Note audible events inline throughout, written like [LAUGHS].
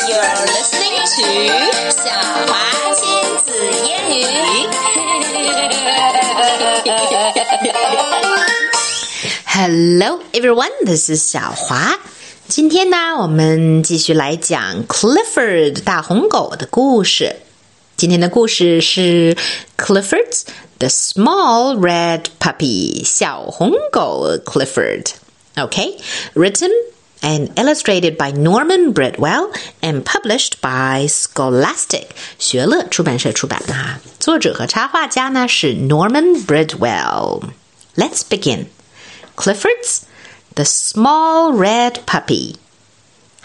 You're listening to 小华亲子英语。Hello, everyone. This is 小华。今天呢，我们继续来讲 Clifford 大红狗的故事。今天的故事是 Clifford's the Small Red Puppy 小红狗 Clifford. Okay, written and illustrated by Norman Bridwell and published by Scholastic 学乐出版社出版的哈。作者和插画家呢是 Norman Bridwell。Let's begin. Clifford's the small red puppy.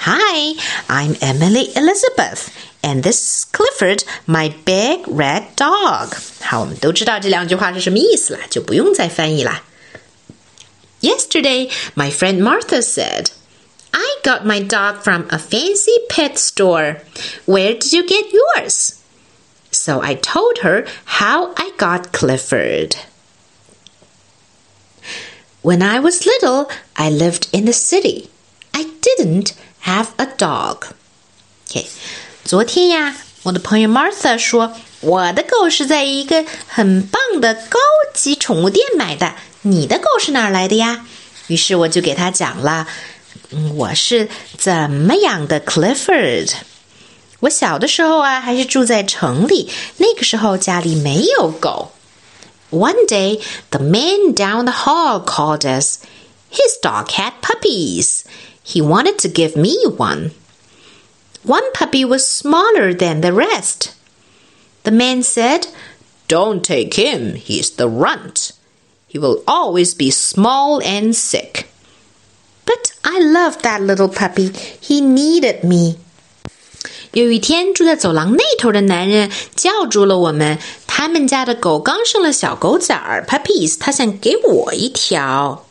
Hi, I'm Emily Elizabeth, and this is Clifford, my big red dog. 好，我们都知道这两句话是什么意思了，就不用再翻译啦。Yesterday, my friend Martha said, I got my dog from a fancy pet store. Where did you get yours? So I told her how I got Clifford. When I was little, I lived in the city. I didn't have a dog. OK，昨天呀，我的朋友 Martha 说，我的狗是在一个很棒的高级宠物店买的。你的狗是哪儿来的呀？于是我就给他讲了，嗯， 我是怎么养的 Clifford。我小的时候啊，还是住在城里，那个时候家里没有狗。One day, the man down the hall called us. His dog had puppies. He wanted to give me one. One puppy was smaller than the rest. The man said, Don't take him, he's the runt. He will always be small and sick. I love that little puppy. He needed me. 有一天，住在走廊那头的男人叫住了我们。他们家的狗刚生了小狗崽儿 （puppies），他想给我一条。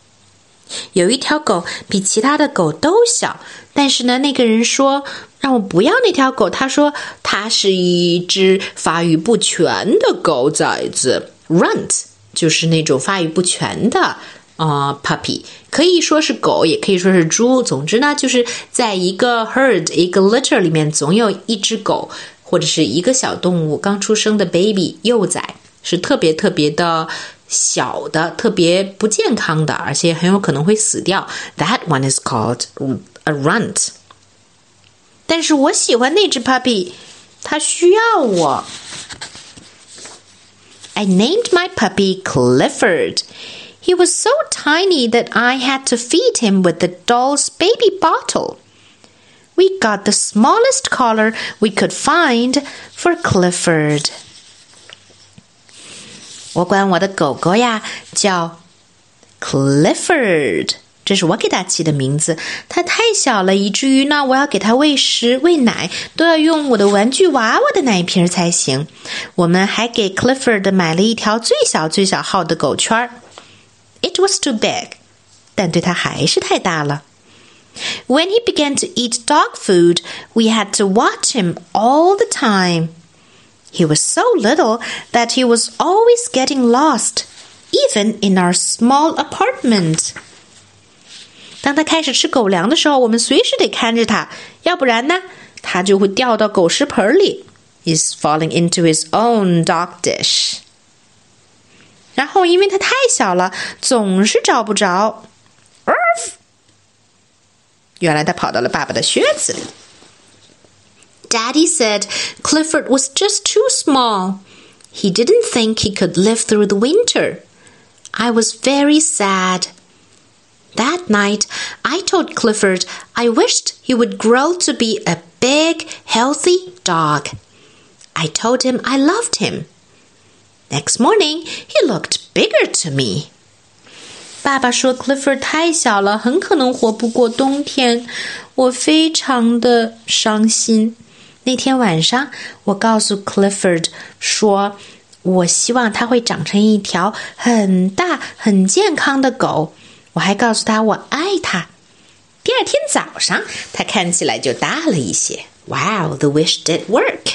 有一条狗比其他的狗都小，但是呢，那个人说让我不要那条狗。他说它是一只发育不全的狗崽子，runt 就是那种发育不全的。啊、uh,，puppy 可以说是狗，也可以说是猪。总之呢，就是在一个 herd、一个 litter 里面，总有一只狗或者是一个小动物刚出生的 baby 幼崽，是特别特别的小的，特别不健康的，而且很有可能会死掉。That one is called a runt。但是我喜欢那只 puppy，它需要我。I named my puppy Clifford. He was so tiny that I had to feed him with the doll's baby bottle. We got the smallest collar we could find for Clifford. 我管我的狗狗呀叫 Clifford，这是我给它起的名字。它太小了，以至于呢，我要给它喂食、喂奶都要用我的玩具娃娃的奶瓶才行。我们还给 Clifford 买了一条最小最小号的狗圈儿。 it was too big，但对他还是太大了。When he began to eat dog food, we had to watch him all the time. He was so little that he was always getting lost, even in our small apartment. 当他开始吃狗粮的时候，我们随时得看着他，要不然呢，他就会掉到狗食盆里。He's falling into his own dog dish. 然后因为它太小了，总是找不着。原来它跑到了爸爸的靴子里。Daddy said Clifford was just too small. He didn't think he could live through the winter. I was very sad. That night, I told Clifford I wished he would grow to be a big, healthy dog. I told him I loved him. Next morning, he looked bigger to me. 爸爸说，Clifford 太小了，很可能活不过冬天。我非常的伤心。那天晚上，我告诉 Clifford 说，我希望他会长成一条很大、很健康的狗。我还告诉他我爱他。第二天早上，他看起来就大了一些。Wow, the wish did work.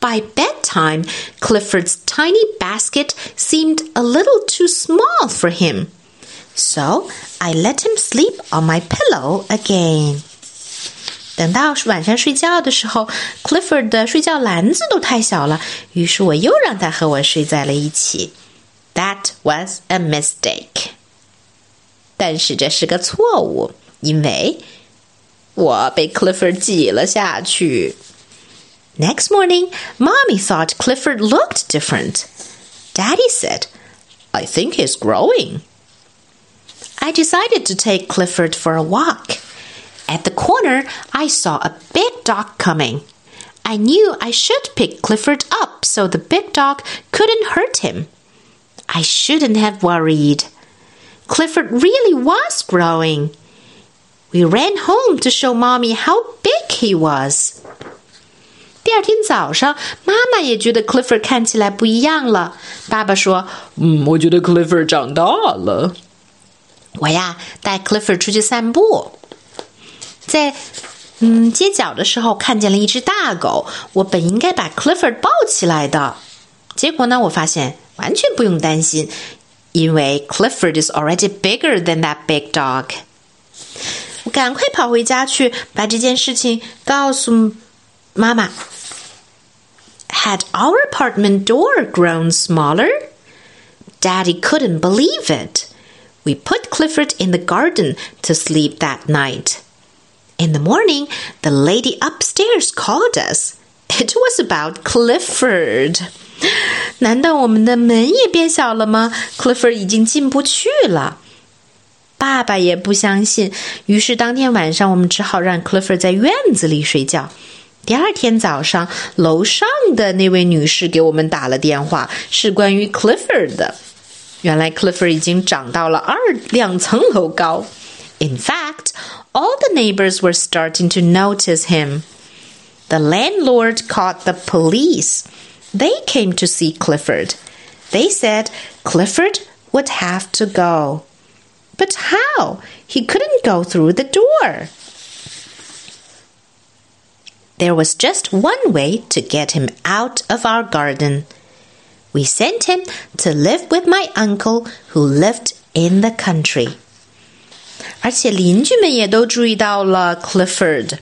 By bedtime, Clifford's tiny basket seemed a little too small for him. So I let him sleep on my pillow again. 等到晚上睡觉的时候，Clifford 的睡觉篮子都太小了，于是我又让他和我睡在了一起。That was a mistake. 但是这是个错误，因为我被 Clifford 挤了下去。 Next morning, Mommy thought Clifford looked different. Daddy said, I think he's growing. I decided to take Clifford for a walk. At the corner, I saw a big dog coming. I knew I should pick Clifford up so the big dog couldn't hurt him. I shouldn't have worried. Clifford really was growing. We ran home to show Mommy how big he was. 第二天早上，妈妈也觉得 Clifford 看起来不一样了。爸爸说：“嗯，我觉得 Clifford 长大了。”我呀，带 Clifford 出去散步，在嗯街角的时候看见了一只大狗。我本应该把 Clifford 抱起来的，结果呢，我发现完全不用担心，因为 Clifford is already bigger than that big dog。我赶快跑回家去，把这件事情告诉妈妈。Had our apartment door grown smaller? Daddy couldn't believe it. We put Clifford in the garden to sleep that night. In the morning, the lady upstairs called us. It was about Clifford. [LAUGHS] 难道我们的门也变小了吗？Clifford 已经进不去了。爸爸也不相信，于是当天晚上我们只好让 Clifford 在院子里睡觉。 第二天早上，楼上的那位女士给我们打了电话，是关于 Clifford 的。原来 Clifford 已经长到了二两层楼高。In fact, all the neighbors were starting to notice him. The landlord called the police. They came to see Clifford. They said Clifford would have to go. But how? He couldn't go through the door. There was just one way to get him out of our garden. We sent him to live with my uncle who lived in the country. 而且邻居们也都注意到了 Clifford。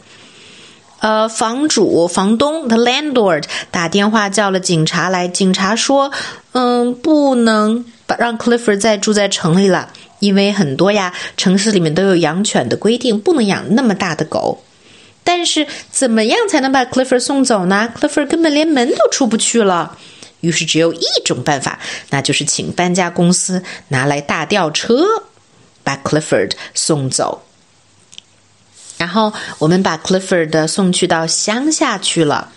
呃，房主、房东 the landlord 打电话叫了警察来。警察说：“嗯，不能把让 Clifford 再住在城里了，因为很多呀，城市里面都有养犬的规定，不能养那么大的狗。” 但是怎么样才能把 Clifford 送走呢？Clifford 根本连门都出不去了。于是只有一种办法，那就是请搬家公司拿来大吊车，把 Clifford 送走。然后我们把 Clifford 送去到乡下去了。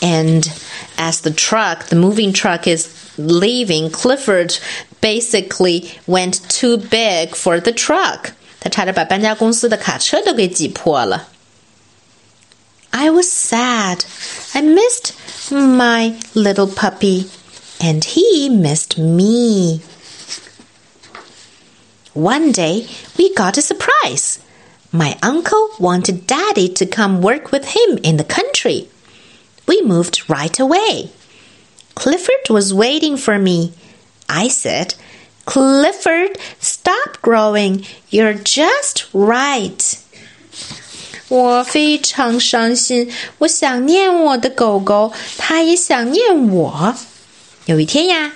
And as the truck, the moving truck is leaving, Clifford basically went too big for the truck. 他差点把搬家公司的卡车都给挤破了。 I was sad. I missed my little puppy, and he missed me. One day, we got a surprise. My uncle wanted Daddy to come work with him in the country. We moved right away. Clifford was waiting for me. I said, Clifford, stop growing. You're just right. 我非常伤心，我想念我的狗狗，它也想念我。有一天呀，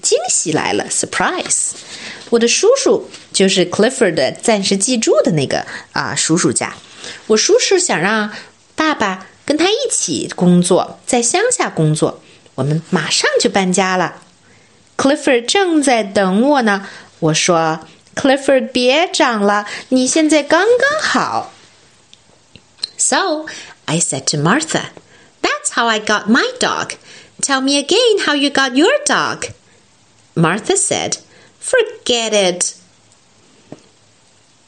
惊喜来了，surprise！我的叔叔就是 Clifford 暂时寄住的那个啊叔叔家。我叔叔想让爸爸跟他一起工作，在乡下工作。我们马上就搬家了。Clifford 正在等我呢。我说：“Clifford，别长了，你现在刚刚好。” So I said to Martha, That's how I got my dog. Tell me again how you got your dog. Martha said, Forget it.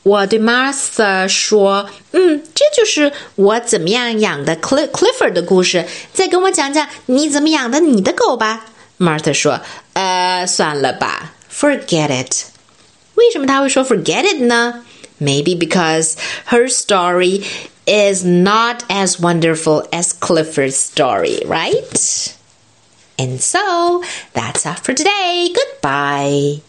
我对 Martha 说：“嗯，这就是我怎么样养的 Cl Clifford 的故事。再跟我讲讲你怎么养的你的狗吧。” Martha 说：“呃，算了吧，Forget it。”为什么他会说 “forget it” 呢？Maybe because her story is not as wonderful as Clifford's story, right? And so that's all for today. Goodbye.